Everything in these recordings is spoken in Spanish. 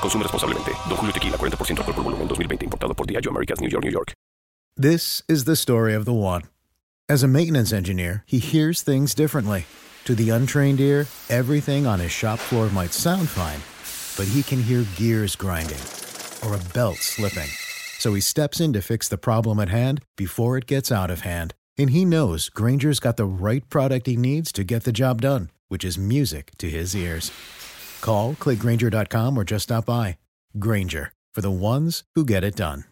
Consume responsablemente. Don Julio Tequila, 40% alcohol por volumen, 2020. Importado por Diageo Americas, New York, New York. This is the story of the one. As a maintenance engineer, he hears things differently. To the untrained ear, everything on his shop floor might sound fine, but he can hear gears grinding or a belt slipping. So he steps in to fix the problem at hand before it gets out of hand. And he knows Granger's got the right product he needs to get the job done, which is music to his ears. Call, clickgranger.com, or just stop by. Granger, for the ones who get it done.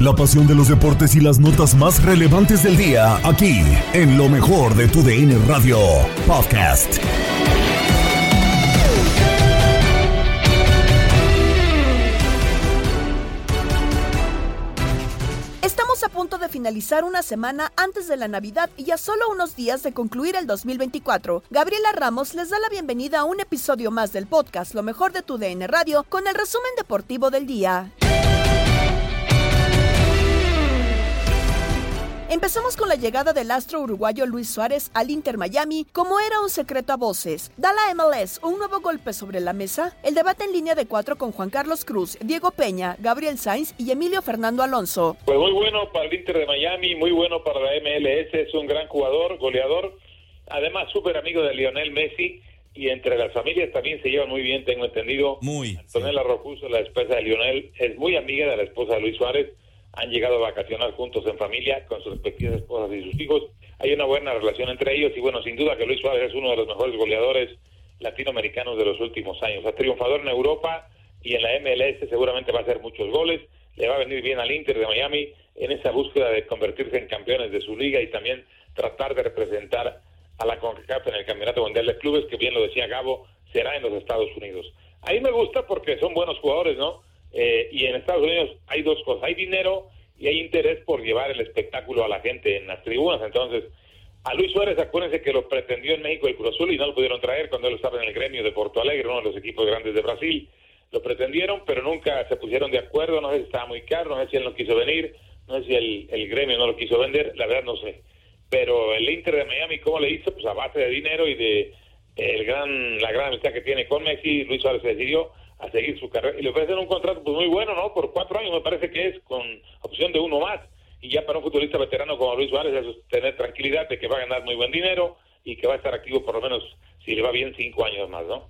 La pasión de los deportes y las notas más relevantes del día, aquí, en lo mejor de tu DN Radio Podcast. Punto de finalizar una semana antes de la Navidad y a solo unos días de concluir el 2024. Gabriela Ramos les da la bienvenida a un episodio más del podcast Lo mejor de tu DN Radio con el resumen deportivo del día. Empezamos con la llegada del astro uruguayo Luis Suárez al Inter Miami, como era un secreto a voces. ¿Da la MLS un nuevo golpe sobre la mesa? El debate en línea de cuatro con Juan Carlos Cruz, Diego Peña, Gabriel Sainz y Emilio Fernando Alonso. Pues muy bueno para el Inter de Miami, muy bueno para la MLS, es un gran jugador, goleador, además súper amigo de Lionel Messi y entre las familias también se llevan muy bien, tengo entendido. Muy. Antonella Rocuso, la esposa de Lionel, es muy amiga de la esposa de Luis Suárez han llegado a vacacionar juntos en familia con sus respectivas esposas y sus hijos. Hay una buena relación entre ellos y bueno, sin duda que Luis Suárez es uno de los mejores goleadores latinoamericanos de los últimos años. Ha triunfador en Europa y en la MLS seguramente va a hacer muchos goles. Le va a venir bien al Inter de Miami en esa búsqueda de convertirse en campeones de su liga y también tratar de representar a la CONCACAF en el Campeonato Mundial de Clubes, que bien lo decía Gabo, será en los Estados Unidos. Ahí me gusta porque son buenos jugadores, ¿no? Eh, y en Estados Unidos hay dos cosas, hay dinero y hay interés por llevar el espectáculo a la gente en las tribunas. Entonces, a Luis Suárez, acuérdense que lo pretendió en México el Cruz Azul y no lo pudieron traer cuando él estaba en el gremio de Porto Alegre, uno de los equipos grandes de Brasil. Lo pretendieron, pero nunca se pusieron de acuerdo, no sé si estaba muy caro, no sé si él no quiso venir, no sé si el, el gremio no lo quiso vender, la verdad no sé. Pero el Inter de Miami, ¿cómo le hizo? Pues a base de dinero y de el gran la gran amistad que tiene con Messi, Luis Suárez se decidió a seguir su carrera y le ofrecen un contrato pues muy bueno, ¿no? Por cuatro años me parece que es con opción de uno más y ya para un futbolista veterano como Luis Suárez es tener tranquilidad de que va a ganar muy buen dinero y que va a estar activo por lo menos si le va bien cinco años más, ¿no?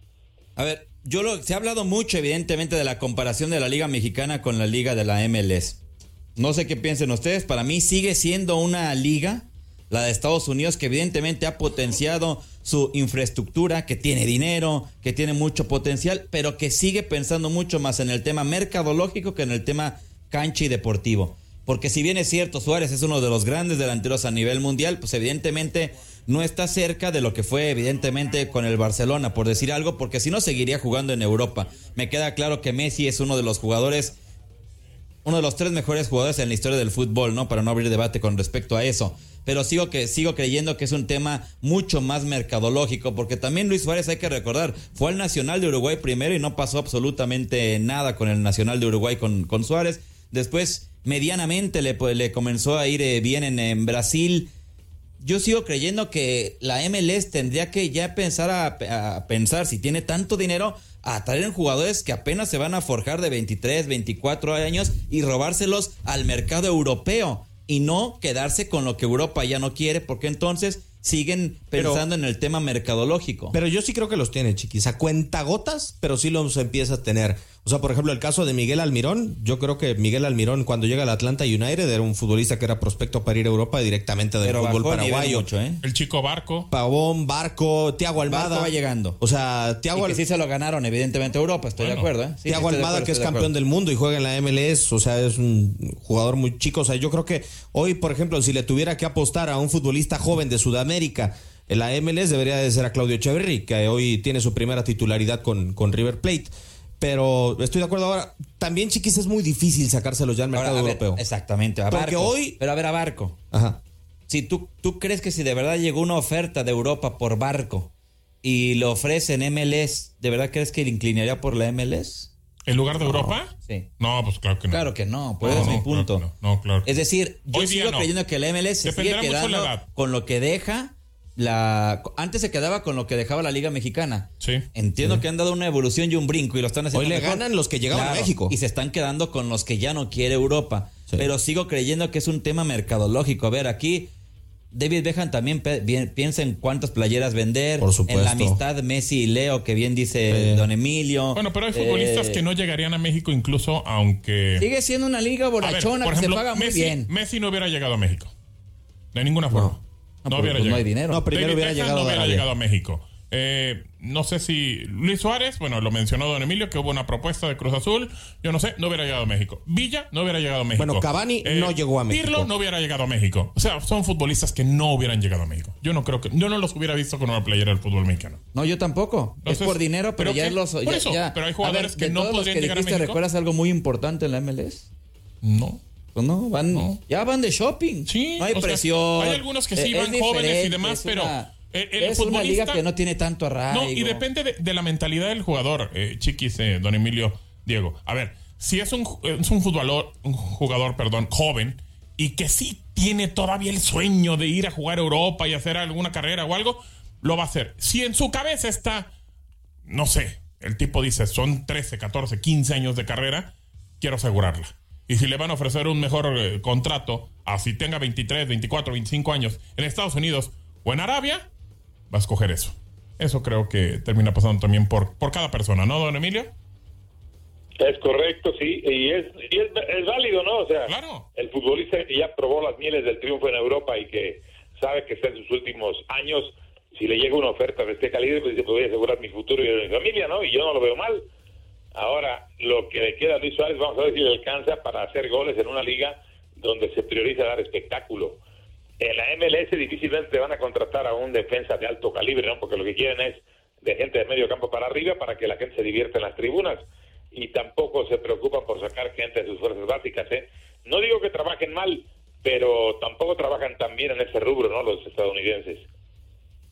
A ver, yo lo, se ha hablado mucho evidentemente de la comparación de la Liga Mexicana con la Liga de la MLS. No sé qué piensen ustedes, para mí sigue siendo una liga, la de Estados Unidos, que evidentemente ha potenciado su infraestructura, que tiene dinero, que tiene mucho potencial, pero que sigue pensando mucho más en el tema mercadológico que en el tema cancha y deportivo. Porque si bien es cierto, Suárez es uno de los grandes delanteros a nivel mundial, pues evidentemente no está cerca de lo que fue evidentemente con el Barcelona, por decir algo, porque si no seguiría jugando en Europa. Me queda claro que Messi es uno de los jugadores uno de los tres mejores jugadores en la historia del fútbol, ¿no? Para no abrir debate con respecto a eso. Pero sigo, que, sigo creyendo que es un tema mucho más mercadológico, porque también Luis Suárez hay que recordar, fue al Nacional de Uruguay primero y no pasó absolutamente nada con el Nacional de Uruguay con, con Suárez. Después, medianamente, le, le comenzó a ir eh, bien en, Brasil yo sigo creyendo que la MLS tendría que ya pensar a, pensar si tiene tanto dinero a traer jugadores que apenas se van a forjar de 23, 24 años y robárselos al mercado europeo y no quedarse con lo que Europa ya no quiere, porque entonces siguen pensando en el tema mercadológico. Pero yo sí creo que los tiene, chiquis. A cuenta gotas, pero sí los empieza a tener. O sea, por ejemplo, el caso de Miguel Almirón, yo creo que Miguel Almirón cuando llega al Atlanta United era un futbolista que era prospecto para ir a Europa directamente del fútbol paraguayo. Mucho, ¿eh? El chico Barco. Pavón, Barco, Tiago Almada. Barco va llegando. O sea, Tiago Al... que sí se lo ganaron evidentemente a Europa, estoy bueno, de acuerdo. ¿eh? Sí, Tiago Almada que es campeón del mundo y juega en la MLS, o sea, es un jugador muy chico. O sea, yo creo que hoy, por ejemplo, si le tuviera que apostar a un futbolista joven de Sudamérica, en la MLS debería de ser a Claudio Echeverry, que hoy tiene su primera titularidad con, con River Plate. Pero estoy de acuerdo ahora. También, chiquis, es muy difícil sacárselos ya al mercado ver, europeo. Exactamente. A Porque Barco. hoy. Pero a ver, a Barco. Ajá. Si tú, tú crees que si de verdad llegó una oferta de Europa por Barco y lo ofrecen MLS, ¿de verdad crees que le inclinaría por la MLS? ¿En lugar de Europa? Sí. No, pues claro que no. Claro que no, pues no, es mi no, punto. Claro no. no, claro Es decir, yo Hoy sigo no. creyendo que la MLS se Dependerá sigue mucho quedando con lo que deja la antes se quedaba con lo que dejaba la Liga Mexicana. Sí. Entiendo que han dado una evolución y un brinco y lo están haciendo Hoy le mejor. ganan los que llegaban a México. y se están quedando con los que ya no quiere Europa. Sí. Pero sigo creyendo que es un tema mercadológico. A ver, aquí David Beckham también piensa en cuántas playeras vender, Por supuesto. en la amistad Messi y Leo que bien dice Sí. Don Emilio. Bueno, pero hay futbolistas Eh, que no llegarían a México incluso aunque... Sigue siendo una liga ver, borrachona que se paga muy Messi, bien. Messi no hubiera llegado a México. De ninguna forma. No, hubiera pues no llegado. hay dinero. No, primero David hubiera Beckham llegado no a hubiera Arabia. llegado a México. Eh, no sé si Luis Suárez, bueno, lo mencionó Don Emilio, que hubo una propuesta de Cruz Azul. Yo no sé, no hubiera llegado a México. Villa no hubiera llegado a México. Eh, Bueno, Cavani no llegó a México. Pirlo no hubiera llegado a México. O sea, son futbolistas que no hubieran llegado a México. Yo no creo que, yo no los hubiera visto con una playera del fútbol mexicano. No, yo tampoco. Entonces, es por dinero, pero, ¿pero ya qué? es los. Por eso, ya. pero hay jugadores que de no todos los podrían que llegar a México. ¿Recuerdas algo muy importante en la MLS? No. Pues no, van, No. ya van de shopping. Sí, no hay sea, presión. hay algunos que sí Eh, van es jóvenes y demás, pero una- el- el es una liga que no tiene tanto arraigo. No, y depende de, de la mentalidad del jugador, eh, chiquis, eh, don Emilio, Diego. A ver, si es un, ju- es un jugador, un jugador, perdón, joven y que sí tiene todavía el sueño de ir a jugar a Europa y hacer alguna carrera o algo, lo va a hacer. Si en su cabeza está, no sé, el tipo dice, son 13, 14, 15 años de carrera, quiero asegurarla. Y si le van a ofrecer un mejor eh, contrato, así tenga 23, 24, 25 años en Estados Unidos o en Arabia, va a escoger eso. Eso creo que termina pasando también por, por cada persona, ¿no, don Emilio? Es correcto, sí, y es, y es, es válido, ¿no? O sea, Claro. el futbolista que ya probó las mieles del triunfo en Europa y que sabe que está en sus últimos años, si le llega una oferta de este calibre, pues dice, pues voy a asegurar mi futuro y de mi familia, ¿no? Y yo no lo veo mal. Ahora, lo que le queda a Luis Suárez, vamos a ver si le alcanza para hacer goles en una liga donde se prioriza dar espectáculo. En la MLS difícilmente te van a contratar a un defensa de alto calibre, ¿no? Porque lo que quieren es de gente de medio campo para arriba para que la gente se divierta en las tribunas. Y tampoco se preocupan por sacar gente de sus fuerzas básicas, ¿eh? No digo que trabajen mal, pero tampoco trabajan tan bien en ese rubro, ¿no? Los estadounidenses.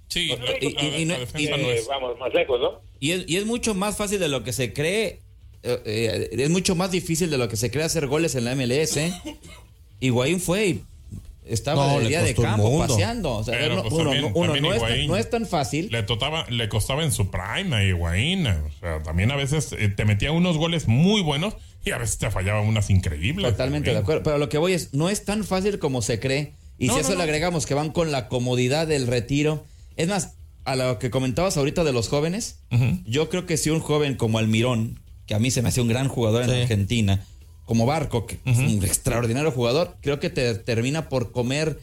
Sí, y- no- Eh, es. vamos más lejos, ¿no? Y es, y es mucho más fácil de lo que se cree. eh, eh, es mucho más difícil de lo que se cree hacer goles en la MLS. ¿eh? Higuaín fue y estaba No, le día de campo paseando. O sea, Pero, uno, pues, uno- también- uno también no, es tan, Higuaín. no es tan fácil. Le, totaba, le costaba en su prime a Higuaín. O sea, también a veces eh, te metía unos goles muy buenos y a veces te fallaba unas increíbles. Totalmente de acuerdo. Pero lo que voy es, no es tan fácil como se cree. Y No, si no, eso no. le agregamos que van con la comodidad del retiro. Es más, a lo que comentabas ahorita de los jóvenes, yo creo que si un joven como Almirón, que a mí se me hace un gran jugador en. Argentina, como Barco, que es un extraordinario jugador, creo que te termina por comer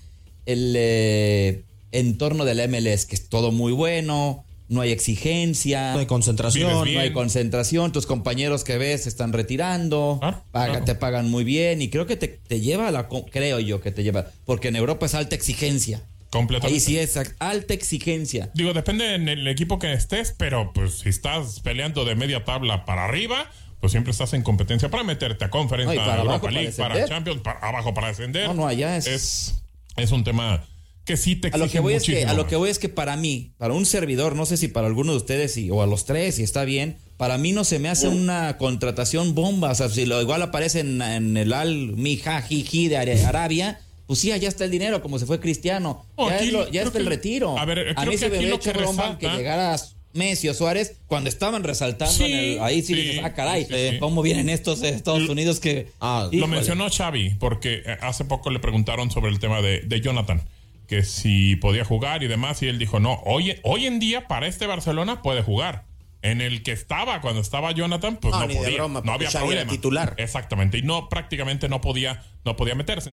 el eh, entorno del MLS, que es todo muy bueno, no hay exigencia. No hay concentración. No hay concentración, tus compañeros que ves se están retirando, Claro, paga- claro. te pagan muy bien y creo que te, te lleva a la, creo yo que te lleva, porque en Europa es alta exigencia. Completamente. Ahí sí es alta exigencia. Digo, depende en el equipo que estés, pero pues si estás peleando de media tabla para arriba, pues siempre estás en competencia para meterte a conferencia, No, para Europa para League, para. Champions, para abajo para descender. No, no, allá es- es, es un tema que sí te A exige lo que voy es que muchísimo a lo que voy es que para mí, para un servidor, no sé si para alguno de ustedes y- o a los tres, si está bien, para mí no se me hace una contratación bomba. O sea, si lo igual aparece en, en el Al Mijajiji de Arabia, pues sí, allá está el dinero, como se fue Cristiano. No, ya aquí es lo- ya creo está el retiro. a ver, a creo mí que se me ve que broma que resalta- llegara Messi o Suárez cuando estaban resaltando Sí, en el- ahí sí, sí, dices, ah, caray, sí, sí. ¿cómo vienen estos de Estados Unidos que... Ah, Lo Híjole. mencionó Xavi porque eh, hace poco le preguntaron sobre el tema de, de Jonathan, que si podía jugar y demás, y él dijo, no, hoy, hoy en día para este Barcelona puede jugar. En el que estaba, cuando estaba Jonathan, pues No, no, ni de podía. broma, no había Xavi era problema. titular. Exactamente, y no, prácticamente no podía, no podía meterse.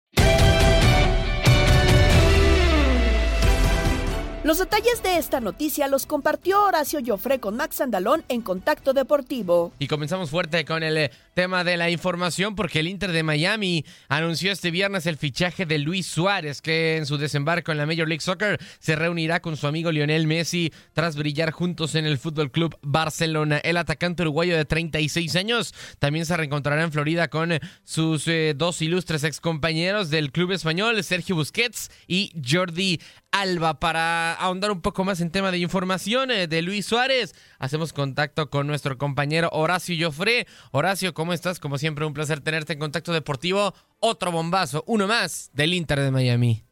Los detalles de esta noticia los compartió Horacio Joffre con Max Andalón en Contacto Deportivo. Y comenzamos fuerte con el eh, tema de la información porque el Inter de Miami anunció este viernes el fichaje de Luis Suárez que en su desembarco en la Major League Soccer se reunirá con su amigo Lionel Messi tras brillar juntos en el Fútbol Club Barcelona. El atacante uruguayo de 36 años también se reencontrará en Florida con sus eh, dos ilustres excompañeros del club español, Sergio Busquets y Jordi Alba. Para ahondar un poco más en tema de información eh, de Luis Suárez, hacemos contacto con nuestro compañero Horacio Joffre. Horacio, ¿cómo estás? Como siempre, un placer tenerte en contacto deportivo. Otro bombazo, uno más del Inter de Miami.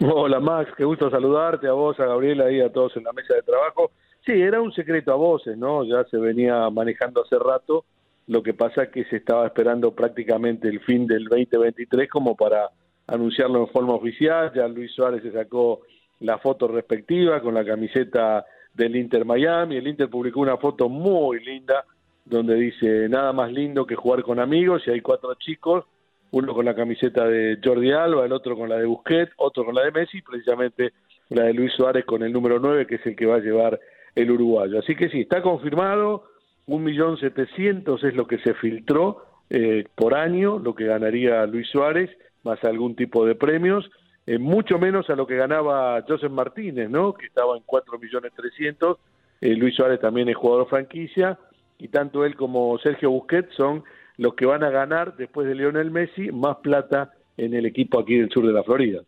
Hola Max, qué gusto saludarte, a vos, a Gabriela y a todos en la mesa de trabajo. Sí, era un secreto a voces, ¿no? Ya se venía manejando hace rato. Lo que pasa es que se estaba esperando prácticamente el fin del 2023 como para anunciarlo en forma oficial. Ya Luis Suárez se sacó la foto respectiva con la camiseta del Inter Miami. El Inter publicó una foto muy linda donde dice nada más lindo que jugar con amigos y hay cuatro chicos uno con la camiseta de Jordi Alba, el otro con la de Busquets, otro con la de Messi, precisamente la de Luis Suárez con el número 9, que es el que va a llevar el uruguayo. Así que sí, está confirmado, un millón setecientos es lo que se filtró eh, por año, lo que ganaría Luis Suárez, más algún tipo de premios, eh, mucho menos a lo que ganaba Joseph Martínez, ¿no? que estaba en cuatro millones trescientos, eh, Luis Suárez también es jugador franquicia, y tanto él como Sergio Busquets son los que van a ganar después de Lionel Messi más plata en el equipo aquí del sur de la Florida.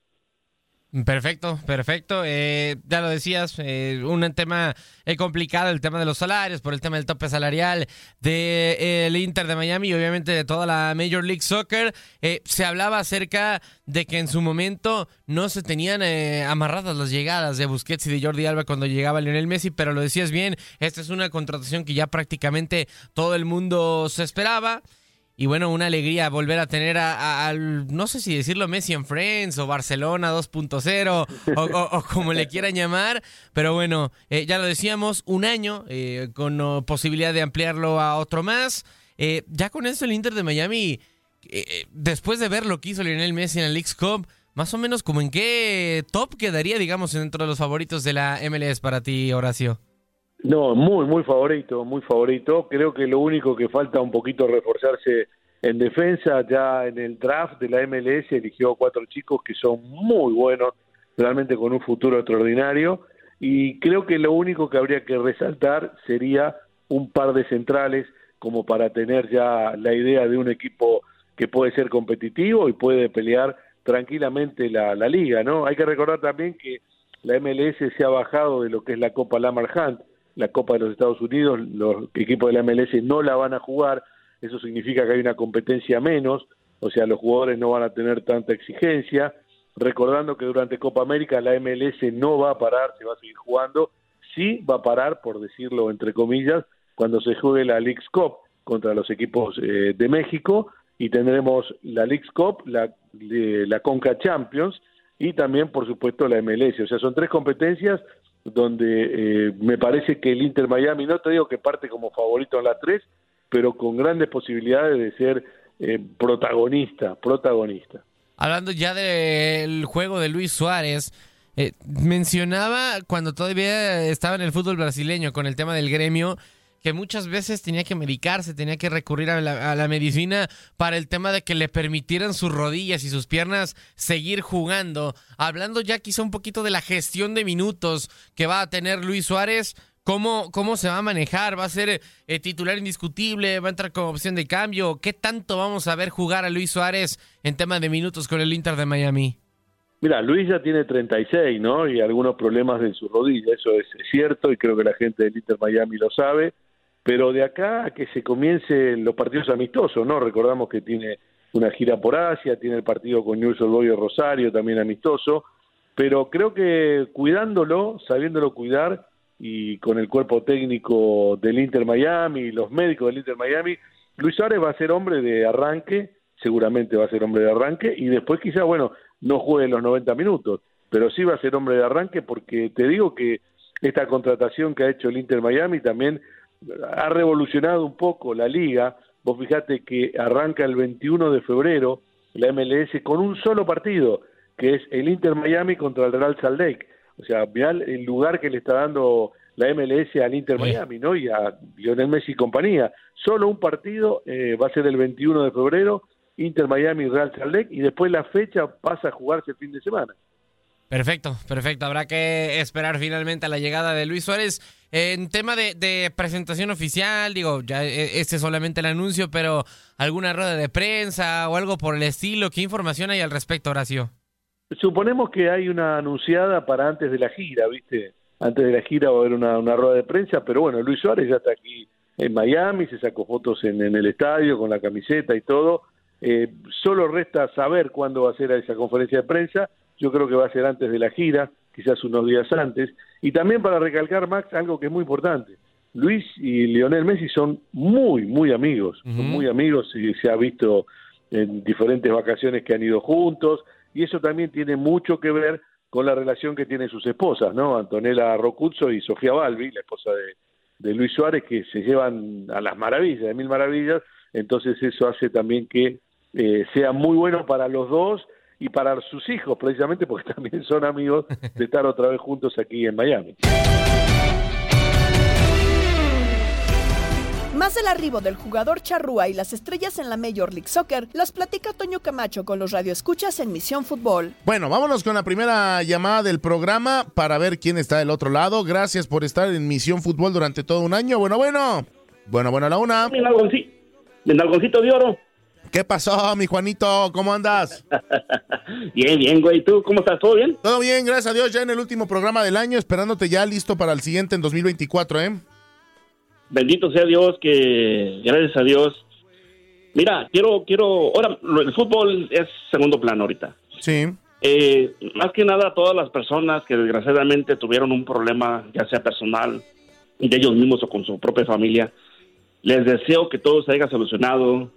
Perfecto, perfecto. Eh, ya lo decías, eh, un tema eh, complicado, el tema de los salarios, por el tema del tope salarial del Inter de Miami y obviamente de toda la Major League Soccer. Eh, se hablaba acerca de que en su momento no se tenían eh, amarradas las llegadas de Busquets y de Jordi Alba cuando llegaba Lionel Messi, pero lo decías bien, esta es una contratación que ya prácticamente todo el mundo se esperaba. Y bueno, una alegría volver a tener a, a- al, no sé si decirlo Messi en Friends o Barcelona 2.0 o, como le quieran llamar, pero bueno, eh, ya lo decíamos, un año eh, con posibilidad de ampliarlo a otro más. Eh, ya con eso el Inter de Miami, después de ver lo que hizo Lionel Messi en el Leagues Cup, más o menos como en qué top quedaría, digamos, dentro de los favoritos de la MLS para ti, Horacio. No, muy, muy favorito, muy favorito. Creo que lo único que falta un poquito reforzarse en defensa, ya en el draft de la MLS eligió cuatro chicos que son muy buenos, realmente con un futuro extraordinario. Y creo que lo único que habría que resaltar sería un par de centrales como para tener ya la idea de un equipo que puede ser competitivo y puede pelear tranquilamente la, la liga, ¿no? Hay que recordar también que la MLS se ha bajado de lo que es la Copa Lamar Hunt, la Copa de los Estados Unidos, los equipos de la MLS no la van a jugar, eso significa que hay una competencia menos, o sea, los jugadores no van a tener tanta exigencia, recordando que durante Copa América la MLS no va a parar, se va a seguir jugando, sí va a parar, por decirlo entre comillas, cuando se juegue la Leagues Cup contra los equipos eh, de México y tendremos la Leagues Cup, la, de- la Conca Champions y también, por supuesto, la MLS. O sea, son tres competencias donde eh, me parece que el Inter Miami, no te digo que parte como favorito en las tres, pero con grandes posibilidades de ser eh, protagonista, protagonista. Hablando ya del juego de Luis Suárez, eh, mencionaba cuando todavía estaba en el fútbol brasileño con el tema del gremio que muchas veces tenía que medicarse, tenía que recurrir a la, medicina para el tema de que le permitieran sus rodillas y sus piernas seguir jugando. Hablando ya quizá un poquito de la gestión de minutos que va a tener Luis Suárez, ¿Cómo, ¿Cómo se va a manejar? ¿Va a ser eh, titular indiscutible? ¿Va a entrar como opción de cambio? ¿Qué tanto vamos a ver jugar a Luis Suárez en tema de minutos con el Inter de Miami? Mira, Luis ya tiene 36, ¿no? Y algunos problemas en su rodilla, eso es cierto y creo que la gente del Inter Miami lo sabe. Pero de acá a que se comiencen los partidos amistosos, ¿no? Recordamos que tiene una gira por Asia, tiene el partido con News Old Rosario, también amistoso. Pero creo que cuidándolo, sabiéndolo cuidar y con el cuerpo técnico del Inter Miami, los médicos del Inter Miami, Luis Suárez va a ser hombre de arranque, seguramente va a ser hombre de arranque, y después quizá, bueno, no juegue los 90 minutos, pero sí va a ser hombre de arranque porque te digo que esta contratación que ha hecho el Inter Miami también ha revolucionado un poco la liga. Vos fijate que arranca el 21 de febrero la MLS con un solo partido, que es el Inter Miami contra el Real Salt Lake. O sea, mirá el lugar que le está dando la MLS al Inter Miami, ¿no? Y a Lionel Messi y compañía. Solo un partido eh, va a ser el 21 de febrero, Inter Miami Real Salt Lake, y después la fecha pasa a jugarse el fin de semana. Perfecto, perfecto. Habrá que esperar finalmente a la llegada de Luis Suárez. En tema de, presentación oficial, digo, ya e, este es solamente el anuncio, pero alguna rueda de prensa o algo por el estilo, ¿qué información hay al respecto, Horacio? Suponemos que hay una anunciada para antes de la gira, ¿viste? Antes de la gira va a haber una, rueda de prensa, pero bueno, Luis Suárez ya está aquí en Miami, se sacó fotos en, el estadio con la camiseta y todo. Eh, solo resta saber cuándo va a ser esa conferencia de prensa yo creo que va a ser antes de la gira, quizás unos días antes. Y también para recalcar, Max, algo que es muy importante. Luis y Lionel Messi son muy, muy amigos, son muy amigos y se ha visto en diferentes vacaciones que han ido juntos y eso también tiene mucho que ver con la relación que tienen sus esposas, ¿no? Antonella Rocuzzo y Sofía Balbi, la esposa de, Luis Suárez, que se llevan a las maravillas, de mil maravillas, entonces eso hace también que eh, sea muy bueno para los dos y para sus hijos, precisamente porque también son amigos de estar otra vez juntos aquí en Miami. Más del arribo del jugador charrúa y las estrellas en la Major League Soccer las platica Toño Camacho con los radioescuchas en Misión Fútbol. Bueno, vámonos con la primera llamada del programa para ver quién está del otro lado. Gracias por estar en Misión Fútbol durante todo un año. Bueno, bueno. Bueno, bueno, la una. Mi nalgoncito de oro. ¿Qué pasó, mi Juanito? ¿Cómo andas? bien, bien, güey. ¿Tú cómo estás? ¿Todo bien? Todo bien, gracias a Dios. Ya en el último programa del año, esperándote ya listo para el siguiente en 2024, ¿eh? Bendito sea Dios, que gracias a Dios. Mira, quiero, quiero, ahora, el fútbol es segundo plano ahorita. Sí. Eh, más que nada, todas las personas que desgraciadamente tuvieron un problema, ya sea personal, de ellos mismos o con su propia familia, les deseo que todo se haya solucionado,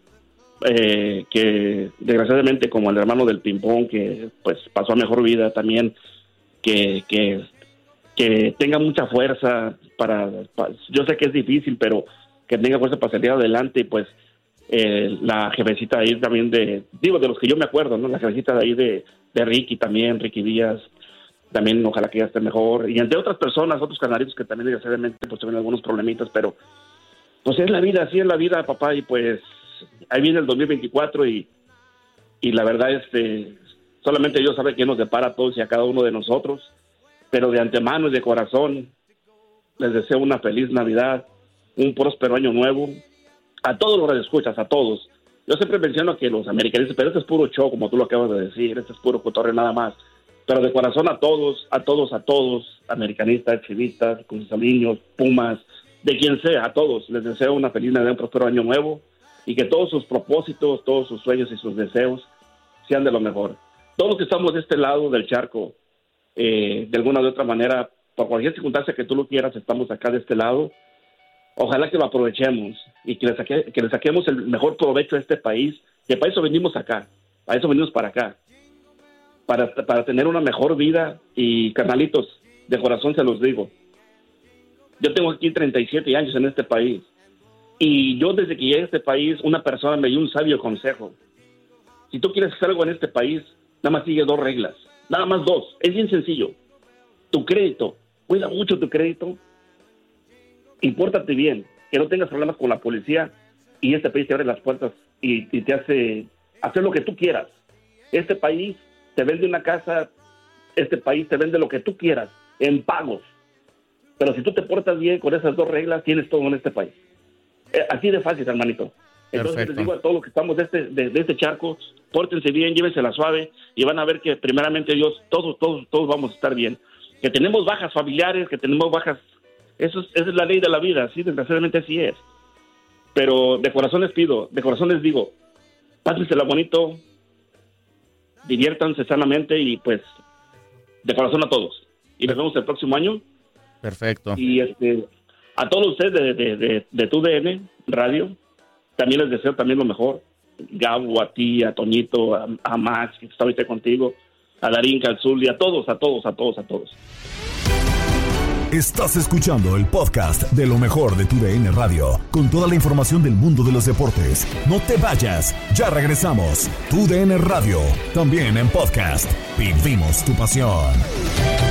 eh, que desgraciadamente como el hermano del ping-pong que pues pasó a mejor vida también, que, que, tenga mucha fuerza para, yo sé que es difícil, pero que tenga fuerza para salir adelante y pues eh, la jefecita ahí también de, digo, de los que yo me acuerdo, ¿no? La jefecita de ahí de, de Ricky también, Ricky Díaz, también ojalá que ya esté mejor. Y entre otras personas, otros canarios que también desgraciadamente pues tienen algunos problemitas, pero pues es la vida, así es la vida, papá, y pues ahí viene el 2024 y, y la verdad, este, solamente Dios sabe quién nos depara a todos y a cada uno de nosotros, pero de antemano y de corazón les deseo una feliz Navidad, un próspero año nuevo, a todos los escuchas, a todos. Yo siempre menciono que los americanistas, pero este es puro show, como tú lo acabas de decir, este es puro cotorre nada más. Pero de corazón a todos, a todos, a todos, americanistas, chivistas, niños, pumas, de quien sea, a todos, les deseo una feliz Navidad, un próspero año nuevo y que todos sus propósitos, todos sus sueños y sus deseos sean de lo mejor. Todos los que estamos de este lado del charco, eh, de alguna u otra manera, por cualquier circunstancia que tú lo quieras, estamos acá de este lado. Ojalá que lo aprovechemos y que le, que le saquemos el mejor provecho a este país, que para eso venimos acá, para eso venimos para acá, para, para tener una mejor vida y carnalitos, de corazón se los digo. Yo tengo aquí 37 años en este país y yo desde que llegué a este país, una persona me dio un sabio consejo. Si tú quieres hacer algo en este país, nada más sigue dos reglas. Nada más dos. Es bien sencillo. Tu crédito. Cuida mucho tu crédito. Impórtate bien. Que no tengas problemas con la policía. Y este país te abre las puertas y, te hace hacer lo que tú quieras. Este país te vende una casa. Este país te vende lo que tú quieras. En pagos. Pero si tú te portas bien con esas dos reglas, tienes todo en este país. Eh, así de fácil, hermanito. Entonces Perfecto. les digo a todos los que estamos de este, de, de este charco, pórtense bien, llévense la suave y van a ver que primeramente Dios, todos, todos, todos vamos a estar bien. Que tenemos bajas familiares, que tenemos bajas, eso es, esa es la ley de la vida, sí, desgraciadamente así es. Pero de corazón les pido, de corazón les digo, pásensela bonito, diviértanse sanamente y pues de corazón a todos. Y nos vemos el próximo año. Perfecto. Y este, a todos ustedes de, de, de, tu DN Radio, también les deseo también lo mejor. Gabo, a ti, a Toñito, a, a Max, que está ahorita contigo, a Darín, Calzul y a todos, a todos, a todos, a todos. Estás escuchando el podcast de lo mejor de tu DN Radio, con toda la información del mundo de los deportes. No te vayas, ya regresamos. Tu DN Radio, también en podcast. Vivimos tu pasión.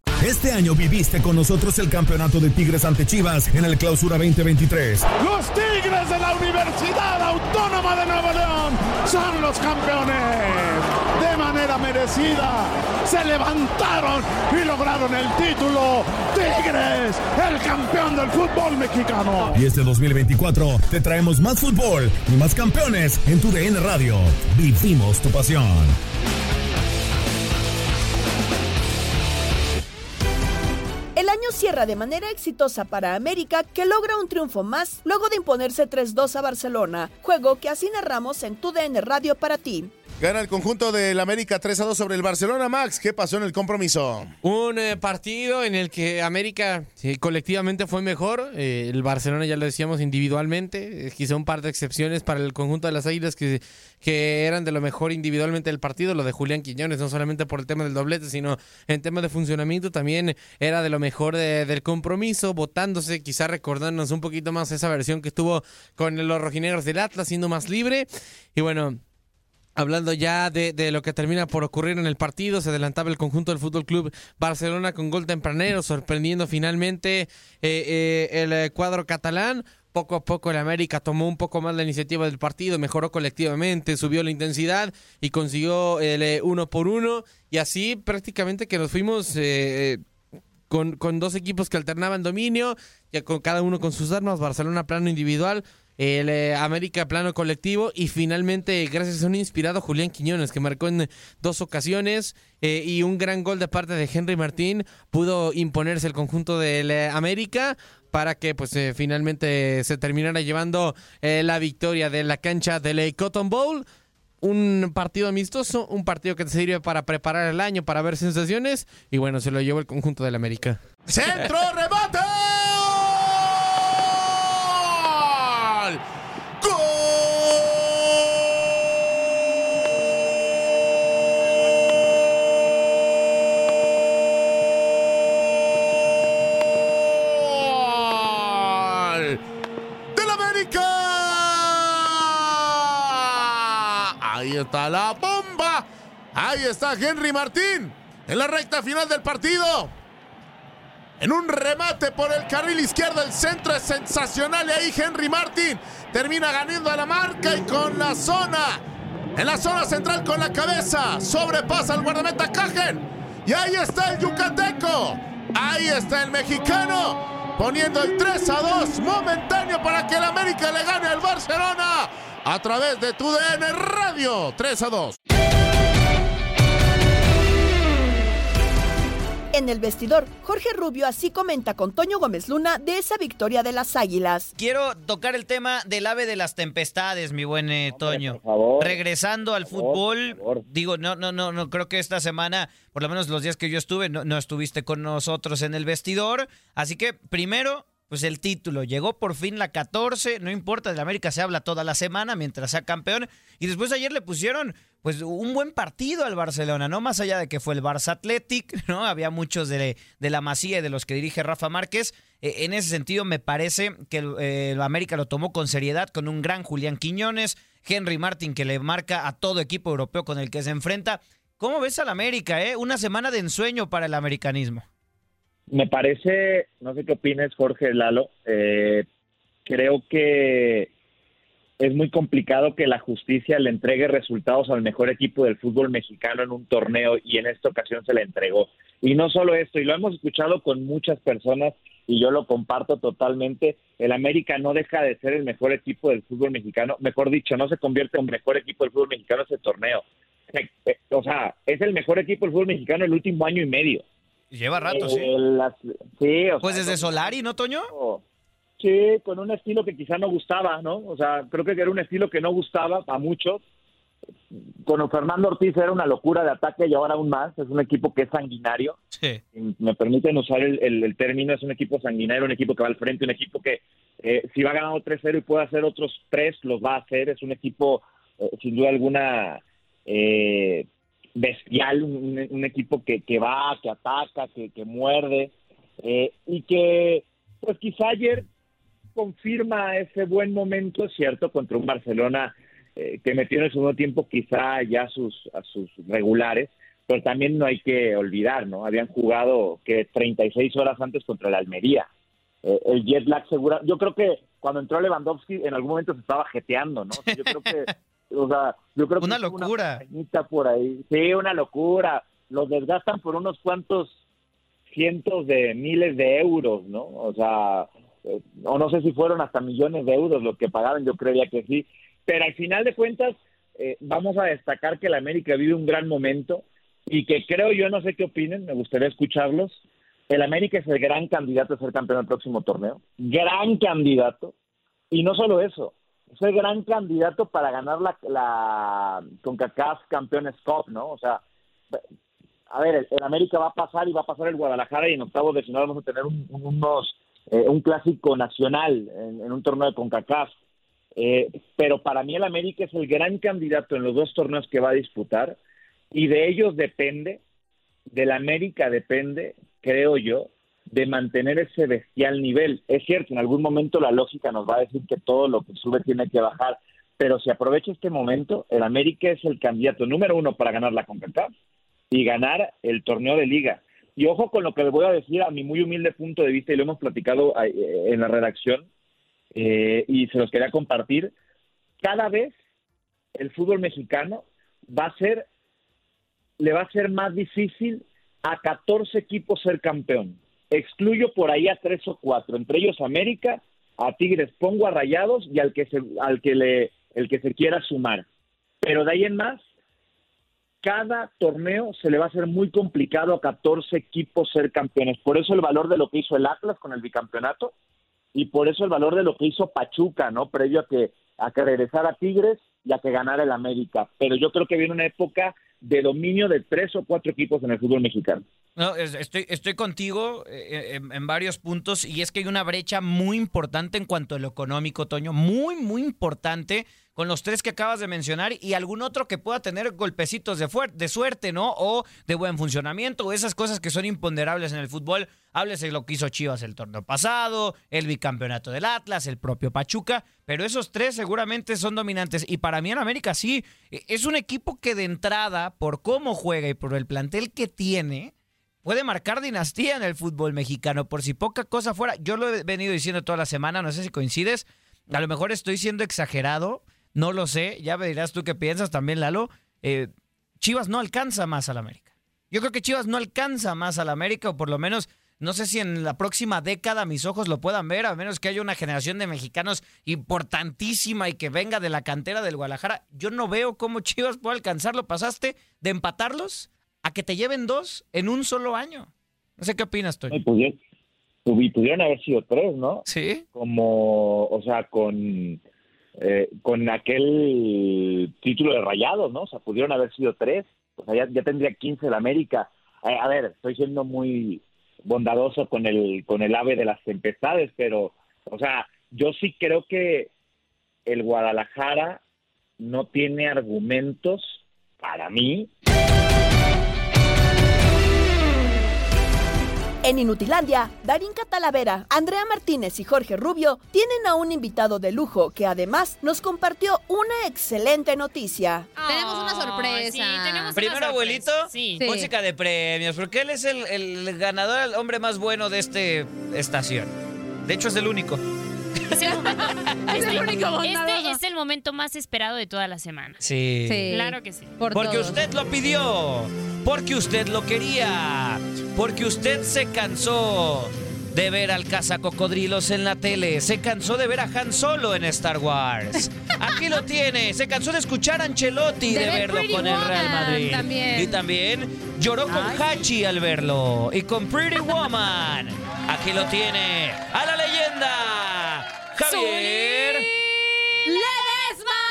Este año viviste con nosotros el campeonato de Tigres ante Chivas en el Clausura 2023. Los Tigres de la Universidad Autónoma de Nuevo León son los campeones. De manera merecida se levantaron y lograron el título. Tigres, el campeón del fútbol mexicano. Y este 2024 te traemos más fútbol y más campeones en tu DN Radio. Vivimos tu pasión. Cierra de manera exitosa para América, que logra un triunfo más luego de imponerse 3-2 a Barcelona, juego que así narramos en tu DN Radio para ti. Gana el conjunto del América 3 a 2 sobre el Barcelona. Max, ¿qué pasó en el compromiso? Un eh, partido en el que América sí, colectivamente fue mejor. Eh, el Barcelona, ya lo decíamos, individualmente. Eh, quizá un par de excepciones para el conjunto de las Águilas que, que eran de lo mejor individualmente del partido. Lo de Julián Quiñones, no solamente por el tema del doblete, sino en tema de funcionamiento también era de lo mejor de- del compromiso, votándose, quizá recordándonos un poquito más esa versión que estuvo con los rojinegros del Atlas, siendo más libre. Y bueno, Hablando ya de, de lo que termina por ocurrir en el partido, se adelantaba el conjunto del Fútbol Club Barcelona con gol tempranero, sorprendiendo finalmente eh, eh, el eh, cuadro catalán. Poco a poco el América tomó un poco más la iniciativa del partido, mejoró colectivamente, subió la intensidad y consiguió el uno por uno. Y así prácticamente que nos fuimos con, con dos equipos que alternaban dominio, ya con cada uno con sus armas, Barcelona plano individual, el eh, América plano colectivo y finalmente gracias a un inspirado Julián Quiñones que marcó en dos ocasiones eh, y un gran gol de parte de Henry Martín pudo imponerse el conjunto del eh, América para que pues finalmente se terminara llevando la victoria de la cancha del Cotton Bowl un partido amistoso, un partido que te sirve para preparar el año, para ver sensaciones y bueno, se lo llevó el conjunto del América. ¡Centro, remate! Está la bomba. Ahí está Henry Martín en la recta final del partido. En un remate por el carril izquierdo, el centro es sensacional y ahí Henry Martin termina ganando a la marca y con la zona, en la zona central con la cabeza, sobrepasa al guardameta Cajen y ahí está el yucateco, ahí está el mexicano poniendo el 3 a 2 momentáneo para que el América le gane al Barcelona a través de tu DN Radio 3 a 2. En el vestidor, Jorge Rubio así comenta con Toño Gómez Luna de esa victoria de las Águilas. Quiero tocar el tema del ave de las tempestades, mi buen eh, Toño. favor, Regresando al por fútbol, por favor. digo, no, no, no, no creo que esta semana, por lo menos los días que yo estuve, no, no estuviste con nosotros en el vestidor. Así que primero, pues el título. Llegó por fin la 14, no importa, de América se habla toda la semana mientras sea campeón. Y después ayer le pusieron pues un buen partido al Barcelona, ¿no? Más allá de que fue el Barça Athletic, ¿no? Había muchos de, de la Masía y de los que dirige Rafa Márquez. E, en ese sentido, me parece que el, eh, el América lo tomó con seriedad, con un gran Julián Quiñones, Henry Martin que le marca a todo equipo europeo con el que se enfrenta. ¿Cómo ves al América, eh? Una semana de ensueño para el americanismo. Me parece, no sé qué opinas, Jorge Lalo, eh, creo que es muy complicado que la justicia le entregue resultados al mejor equipo del fútbol mexicano en un torneo y en esta ocasión se le entregó. Y no solo esto, y lo hemos escuchado con muchas personas y yo lo comparto totalmente, el América no deja de ser el mejor equipo del fútbol mexicano, mejor dicho, no se convierte en mejor equipo del fútbol mexicano ese torneo. Eh, O sea, es el mejor equipo del fútbol mexicano el último año y medio. Lleva rato, sí. Eh, las- sí, o Pues sea, desde Solari, ¿no, Toño? Sí, con un estilo que quizá no gustaba, ¿no? O sea, creo que era un estilo que no gustaba a muchos. Con Fernando Ortiz era una locura de ataque y ahora aún más. Es un equipo que es sanguinario. Sí. Me permiten usar el, el- el término, es un equipo sanguinario, un equipo que va al frente, un equipo que eh, si va ganando 3-0 y puede hacer otros 3, los va a hacer. Es un equipo, eh, sin duda alguna, eh, bestial, un, equipo que, que va, que ataca, que, que muerde. eh, y que, pues quizá ayer confirma ese buen momento, cierto, contra un Barcelona eh, que metió en el segundo tiempo quizá ya sus, a sus regulares, pero también no hay que olvidar, ¿no? Habían jugado que 36 horas antes contra el Almería. Eh, el jet lag segura, yo creo que cuando entró Lewandowski en algún momento se estaba jeteando, ¿no? Yo creo que, o sea, yo creo que Una locura. pequeñita por ahí, sí, una locura. Los desgastan por unos cuantos cientos de miles de euros, ¿no? O sea, eh, o no sé si fueron hasta millones de euros lo que pagaron, yo creía que sí. Pero al final de cuentas, eh, vamos a destacar que la América vive un gran momento y que creo yo, no sé qué opinen, me gustaría escucharlos. El América es el gran candidato a ser campeón del próximo torneo. Gran candidato. Y no solo eso, es el gran candidato para ganar la, la CONCACAF Campeones Cup, ¿no? O sea, a ver, el, América va a pasar y va a pasar el Guadalajara y en octavos de final vamos a tener un, un- unos eh, un clásico nacional en, en un torneo de CONCACAF. Eh, pero para mí el América es el gran candidato en los dos torneos que va a disputar y de ellos depende, del América depende, creo yo, de mantener ese bestial nivel. Es cierto, en algún momento la lógica nos va a decir que todo lo que sube tiene que bajar, pero si aprovecha este momento, el América es el candidato número uno para ganar la CONCACAF y ganar el torneo de liga. Y ojo con lo que les voy a decir a mi muy humilde punto de vista, y lo hemos platicado eh, en la redacción, eh, y se los quería compartir. Cada vez el fútbol mexicano va a ser, le va a ser más difícil a 14 equipos ser campeón. Excluyo por ahí a tres o cuatro, entre ellos América, a Tigres, pongo a Rayados y al que se, al que le, el que se quiera sumar. Pero de ahí en más, cada torneo se le va a hacer muy complicado a 14 equipos ser campeones. Por eso el valor de lo que hizo el Atlas con el bicampeonato y por eso el valor de lo que hizo Pachuca, ¿no? Previo a que a que regresara Tigres y a que ganara el América. Pero yo creo que viene una época de dominio de tres o cuatro equipos en el fútbol mexicano. No, es- estoy, estoy contigo eh, en, en varios puntos y es que hay una brecha muy importante en cuanto a lo económico, Toño, muy, muy importante con los tres que acabas de mencionar y algún otro que pueda tener golpecitos de, de suerte, ¿no? O de buen funcionamiento o esas cosas que son imponderables en el fútbol. Háblese de lo que hizo Chivas el torneo pasado, el bicampeonato del Atlas, el propio Pachuca, pero esos tres seguramente son dominantes y para mí en América sí, e- es un equipo que de entrada, por cómo juega y por el plantel que tiene, puede marcar dinastía en el fútbol mexicano, por si poca cosa fuera. Yo lo he venido diciendo toda la semana, no sé si coincides. A lo mejor estoy siendo exagerado, no lo sé. Ya me dirás tú qué piensas también, Lalo. Eh, Chivas no alcanza más al América. Yo creo que Chivas no alcanza más al América, o por lo menos, no sé si en la próxima década mis ojos lo puedan ver, a menos que haya una generación de mexicanos importantísima y que venga de la cantera del Guadalajara. Yo no veo cómo Chivas puede alcanzarlo. Pasaste de empatarlos a que te lleven dos en un solo año. No sé qué opinas, Toño. Pudieron, pudieron haber sido tres, ¿no? Sí. Como, o sea, con, eh, con aquel título de rayados, ¿no? O sea, pudieron haber sido tres. O sea, ya, ya tendría 15 el América. Eh, a ver, estoy siendo muy bondadoso con el con el ave de las tempestades, pero o sea, yo sí creo que el Guadalajara no tiene argumentos para mí En Inutilandia, Darín Catalavera, Andrea Martínez y Jorge Rubio tienen a un invitado de lujo que además nos compartió una excelente noticia. tenemos una sorpresa. Sí, tenemos Primero, abuelito, música de premios, porque él es el, el ganador, el hombre más bueno de esta estación. De hecho, es el único. Es el, momento, este es el momento más esperado de toda la semana. Sí. Claro que sí. porque usted lo pidió. Porque usted lo quería. Porque usted se cansó de ver al cazacocodrilos en la tele. Se cansó de ver a Han Solo en Star Wars. Aquí lo tiene. Se cansó de escuchar a Ancelotti de, verlo con el Real Madrid. Y también lloró con Hachi al verlo. Y con Pretty Woman. Aquí lo tiene. A la leyenda. Javier. Ledesma.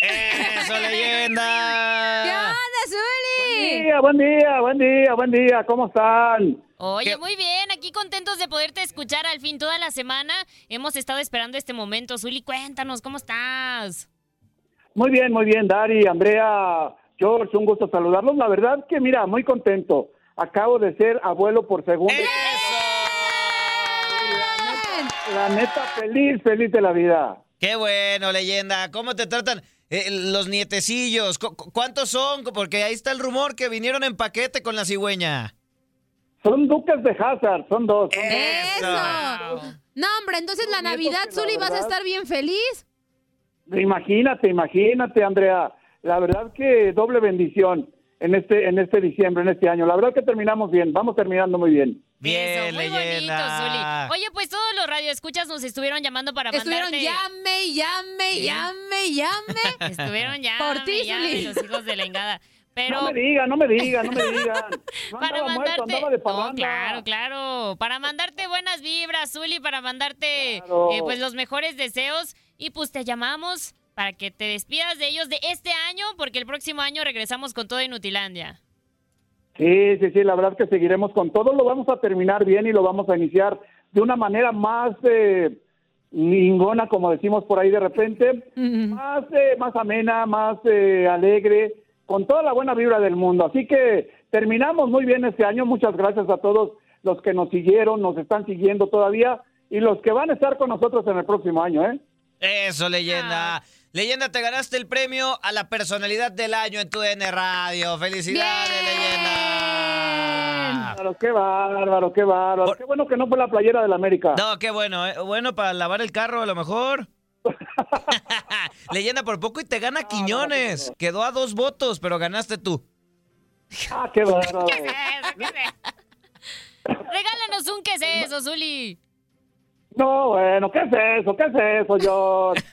¡Eso, leyenda! ¿Qué onda, Zuli? Buen día, buen día, buen día, buen día. ¿Cómo están? Oye, muy bien, aquí contentos de poderte escuchar al fin toda la semana. Hemos estado esperando este momento. Zuli, cuéntanos, ¿cómo estás? Muy bien, muy bien, Dari, Andrea, George, un gusto saludarlos. La verdad que, mira, muy contento. Acabo de ser abuelo por segundo. La neta, feliz, feliz de la vida. Qué bueno, leyenda. ¿Cómo te tratan eh, los nietecillos? ¿Cuántos son? Porque ahí está el rumor que vinieron en paquete con la cigüeña. Son duques de Hazard, son dos. ¡Eso! No, hombre, entonces la Navidad, Zuli, vas a estar bien feliz. Imagínate, imagínate, Andrea. La verdad que doble bendición en este en este diciembre, en este año. La verdad que terminamos bien, vamos terminando muy bien. Bien, muy bonito, Zuli. Oye, pues todos los radioescuchas nos estuvieron llamando para estuvieron mandarte... llame, llame, llame, llame. Estuvieron llame, Por ti, llame, los hijos de la engada. Pero... No me digan, no me digan, no me digan. No para andaba mandarte... muerto, andaba de No, parranda. claro, claro. Para mandarte buenas vibras, Zuli, para mandarte Claro. eh, pues los mejores deseos. Y pues te llamamos para que te despidas de ellos de este año, porque el próximo año regresamos con todo Inutilandia. Sí, sí, sí, la verdad que seguiremos con todo, lo vamos a terminar bien y lo vamos a iniciar de una manera más eh, ninguna, como decimos por ahí de repente, más, eh, más amena, más eh, alegre, con toda la buena vibra del mundo. Así que terminamos muy bien este año, muchas gracias a todos los que nos siguieron, nos están siguiendo todavía y los que van a estar con nosotros en el próximo año, ¿eh? Eso, leyenda. Leyenda, te ganaste el premio a la personalidad del año en tu N Radio. ¡Felicidades, leyenda! Bárbaro, qué bárbaro, qué bárbaro. Qué bueno que no fue la playera del América. No, qué bueno, ¿eh? Bueno, para lavar el carro a lo mejor. leyenda, por poco y te gana Quiñones. Quedó a dos votos, pero ganaste tú. Ah, qué bárbaro. Regálanos un qué es eso, Zuli. No, bueno, ¿qué es eso? ¿Qué es eso, George?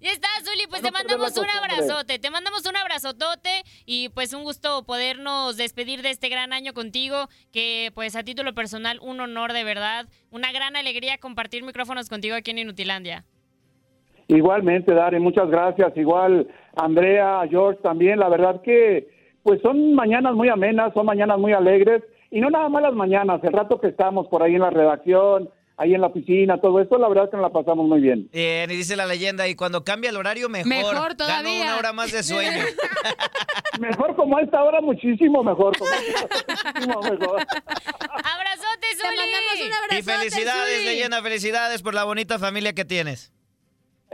Ya está, Zuli, pues te Para no mandamos un abrazote, te mandamos un abrazotote y pues un gusto podernos despedir de este gran año contigo, que pues a título personal un honor de verdad, una gran alegría compartir micrófonos contigo aquí en Inutilandia. Igualmente, Dari, muchas gracias. Igual, Andrea, George también. La verdad que, pues son mañanas muy amenas, son mañanas muy alegres. Y no nada más las mañanas, el rato que estamos por ahí en la redacción, ahí en la oficina, todo esto, la verdad es que nos la pasamos muy bien. Bien, y dice la leyenda, y cuando cambia el horario, mejor. Mejor Gano todavía. una hora más de sueño. Mejor como a esta hora, muchísimo mejor. como esta hora, muchísimo mejor. ¡Abrazote, Zuli! Te mandamos un y abrazote, felicidades, Zuli. leyenda, felicidades por la bonita familia que tienes.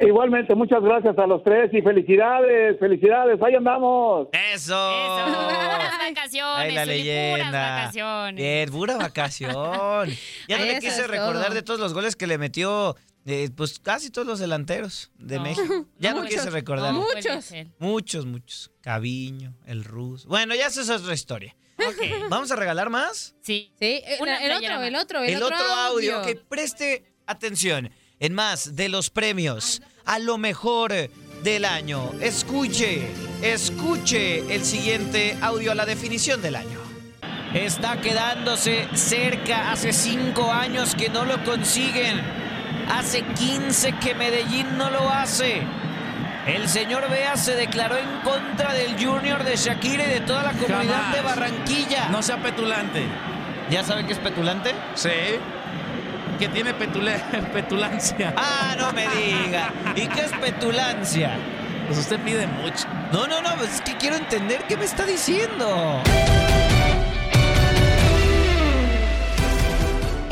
Igualmente, muchas gracias a los tres y felicidades, felicidades, ahí andamos. Eso. Puras vacaciones, Ay, la Zuli, puras leyenda. vacaciones. Bien, pura vacación. Ya no le Eso quise recordar todo. de todos los goles que le metió, eh, pues casi todos los delanteros de México. Ya no quise recordar. No, Muchos. Muchos, muchos. Caviño, el Rus. Bueno, ya esa es otra historia. ¿Vamos a regalar más? Sí. Sí, eh, Una el otro, el otro, el, El otro audio, que preste atención. En más de los premios a lo mejor del año. Escuche, escuche el siguiente audio a la definición del año. Está quedándose cerca. Hace cinco años que no lo consiguen. Hace 15 que Medellín no lo hace. El señor Bea se declaró en contra del Junior de Shakira y de toda la comunidad Jamás. de Barranquilla. No sea petulante. ¿Ya saben qué es petulante? Sí. Que tiene petule- petulancia. Ah, no me diga. ¿Y qué es petulancia? Pues usted pide mucho. No, no, no, pues es que quiero entender qué me está diciendo.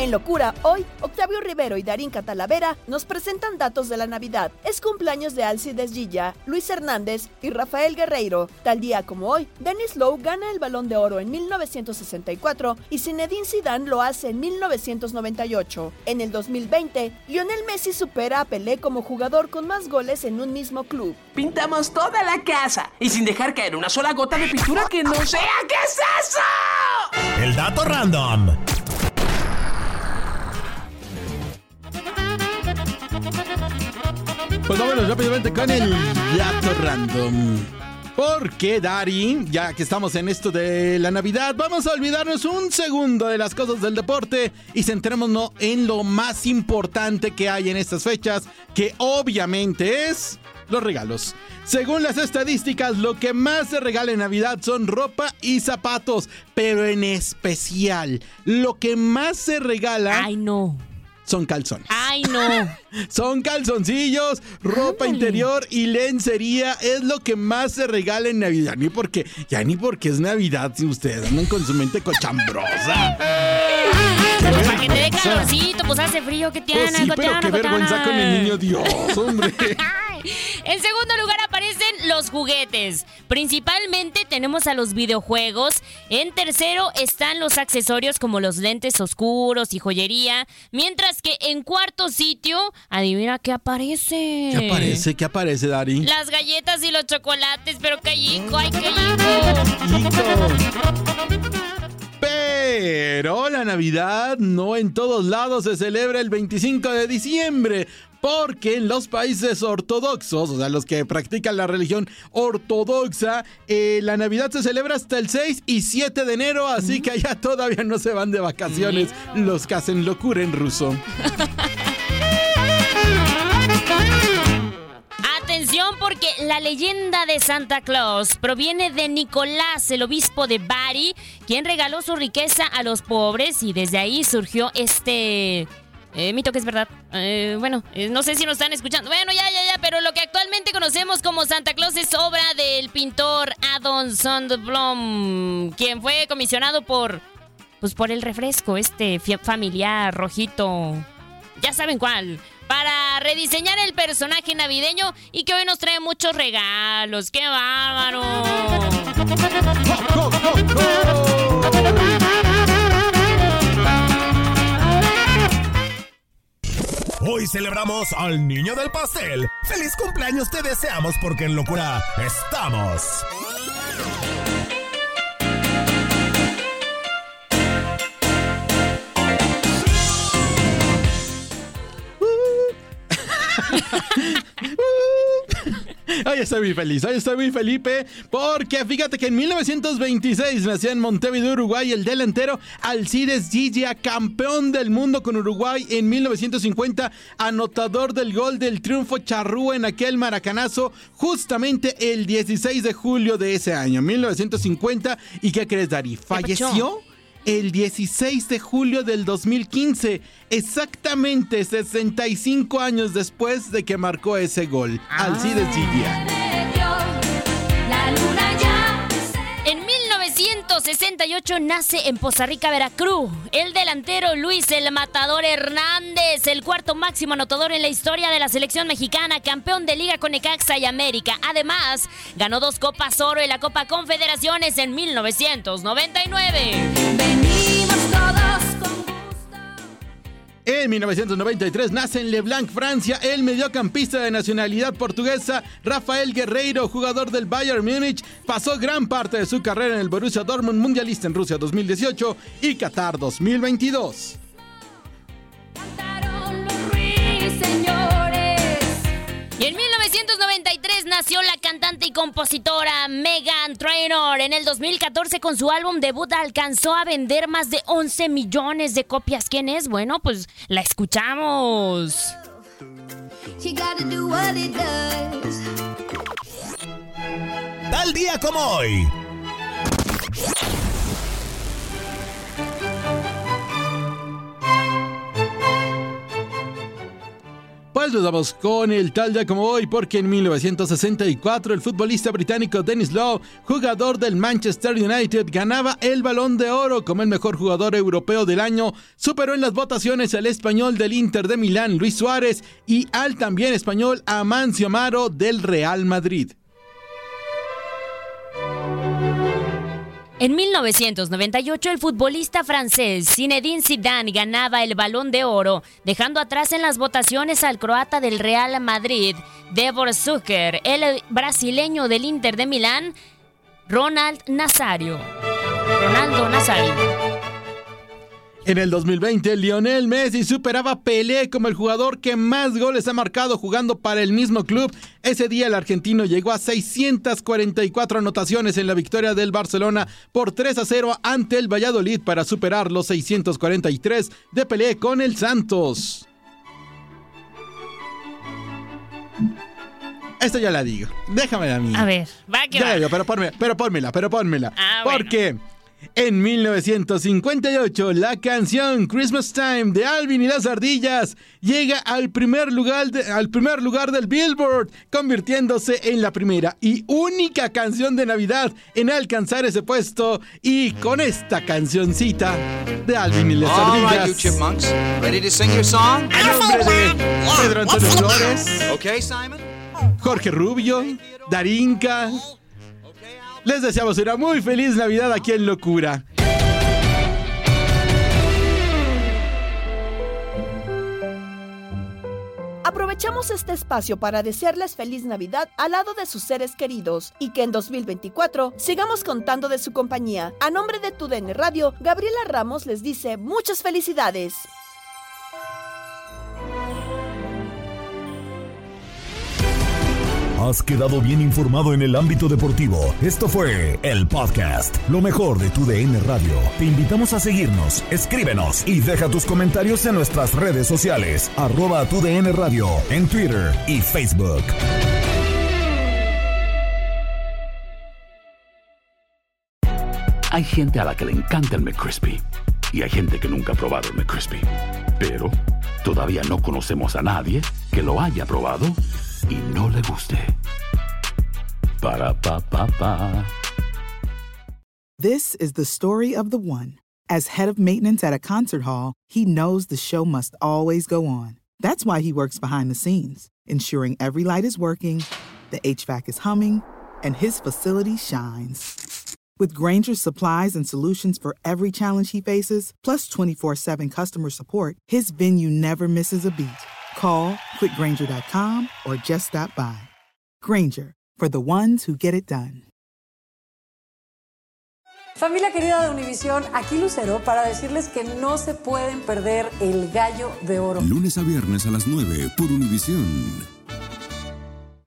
En Locura, hoy, Octavio Rivero y Darín Catalavera nos presentan datos de la Navidad. Es cumpleaños de Alcides Gilla, Luis Hernández y Rafael Guerreiro. Tal día como hoy, Dennis Lowe gana el Balón de Oro en 1964 y Zinedine Zidane lo hace en 1998. En el 2020, Lionel Messi supera a Pelé como jugador con más goles en un mismo club. Pintamos toda la casa y sin dejar caer una sola gota de pintura que no sea. ¿Qué es eso? El dato random. Pues vámonos rápidamente con el dato random. Porque, Dari, ya que estamos en esto de la Navidad, vamos a olvidarnos un segundo de las cosas del deporte y centrémonos en lo más importante que hay en estas fechas, que obviamente es los regalos. Según las estadísticas, lo que más se regala en Navidad son ropa y zapatos, pero en especial, lo que más se regala... Ay, no. Son calzones. Ay, no. Son calzoncillos, ropa interior y lencería. Es lo que más se regala en Navidad. Ni porque, ya ni porque es Navidad si ustedes andan con su mente cochambrosa. Pues para que te dé calorcito, pues hace frío, que tiene, Pues sí, pero qué vergüenza con el niño Dios, hombre. En segundo lugar aparecen los juguetes. Principalmente tenemos a los videojuegos. En tercero están los accesorios como los lentes oscuros y joyería. Mientras que en cuarto sitio, adivina qué aparece. ¿Qué aparece? ¿Qué aparece, Dari? Las galletas y los chocolates, pero qué chico, ay, qué chico. Pero la Navidad no en todos lados se celebra el 25 de diciembre. Porque en los países ortodoxos, o sea, los que practican la religión ortodoxa, eh, la Navidad se celebra hasta el 6 y 7 de enero, así que allá todavía no se van de vacaciones los que hacen locura en ruso. Porque la leyenda de Santa Claus proviene de Nicolás, el obispo de Bari, quien regaló su riqueza a los pobres y desde ahí surgió este... eh, mito que es verdad. Eh, bueno, eh, no sé si nos están escuchando. Bueno, ya, ya, ya, pero lo que actualmente conocemos como Santa Claus es obra del pintor Adon Sandblom, quien fue comisionado por, pues por el refresco, este familiar rojito. Ya saben cuál. Para rediseñar el personaje navideño y que hoy nos trae muchos regalos. ¡Qué bárbaro! Hoy celebramos al niño del pastel. ¡Feliz cumpleaños te deseamos porque en locura estamos! Estoy muy feliz, hoy estoy muy Felipe, porque fíjate que en 1926 nació en Montevideo, Uruguay, el delantero Alcides Gilla, campeón del mundo con Uruguay en 1950, anotador del gol del triunfo charrúa en aquel maracanazo, justamente el 16 de julio de ese año, 1950. ¿Y qué crees, Dari? Falleció el 16 de julio del 2015, exactamente 65 años después de que marcó ese gol. Alcides Gilla. 1968 nace en Poza Rica, Veracruz, el delantero Luis el Matador Hernández, el cuarto máximo anotador en la historia de la selección mexicana, campeón de Liga con Necaxa y América. Además, ganó dos Copas Oro y la Copa Confederaciones en 1999. En 1993 nace en Leblanc, Francia, el mediocampista de nacionalidad portuguesa Rafael Guerreiro, jugador del Bayern Múnich, pasó gran parte de su carrera en el Borussia Dortmund mundialista en Rusia 2018 y Qatar 2022. 1993 nació la cantante y compositora Megan Trainor. En el 2014 con su álbum debut alcanzó a vender más de 11 millones de copias. ¿Quién es? Bueno, pues la escuchamos. She gotta do what it does. tal día como hoy. Pues nos vamos con el tal día como hoy, porque en 1964 el futbolista británico Dennis Law, jugador del Manchester United, ganaba el balón de oro como el mejor jugador europeo del año. Superó en las votaciones al español del Inter de Milán, Luis Suárez, y al también español Amancio Amaro del Real Madrid. En 1998 el futbolista francés Zinedine Zidane ganaba el Balón de Oro, dejando atrás en las votaciones al croata del Real Madrid, Devor Zucker, el brasileño del Inter de Milán, Ronald Nazario. Ronaldo Nazario. En el 2020, Lionel Messi superaba a Pelé como el jugador que más goles ha marcado jugando para el mismo club. Ese día el argentino llegó a 644 anotaciones en la victoria del Barcelona por 3 a 0 ante el Valladolid para superar los 643 de Pelé con el Santos. Esto ya la digo. Déjame a mí. A ver, va que Ya va. la digo, pero, ponme- pero pónmela, pero pónmela. Ah, bueno. En 1958 la canción Christmas Time de Alvin y las Ardillas llega al primer lugar, de- al primer lugar del Billboard, convirtiéndose en la primera y única canción de Navidad en alcanzar ese puesto. Y con esta cancioncita de Alvin y las All right, you Ardillas. chipmunks. Ready to sing your song? A nombre de Pedro Antonio Flores. Okay, Simon? Jorge Rubio, Darinka. Les deseamos una muy feliz Navidad aquí en Locura. Aprovechamos este espacio para desearles feliz Navidad al lado de sus seres queridos y que en 2024 sigamos contando de su compañía. A nombre de tu DN Radio, Gabriela Ramos les dice muchas felicidades. Has quedado bien informado en el ámbito deportivo. Esto fue el podcast, lo mejor de tu DN Radio. Te invitamos a seguirnos, escríbenos y deja tus comentarios en nuestras redes sociales, arroba tu DN Radio, en Twitter y Facebook. Hay gente a la que le encanta el McCrispy y hay gente que nunca ha probado el McCrispy. Pero todavía no conocemos a nadie que lo haya probado y no le guste. Para pa pa pa. This is the story of the one. As head of maintenance at a concert hall, he knows the show must always go on. That's why he works behind the scenes, ensuring every light is working, the HVAC is humming, and his facility shines. With Granger's supplies and solutions for every challenge he faces, plus 24 7 customer support, his venue never misses a beat. Call quickgranger.com or just stop by. Granger, for the ones who get it done. Familia querida de Univisión, aquí Lucero para decirles que no se pueden perder el gallo de oro. Lunes a viernes a las 9 por Univisión.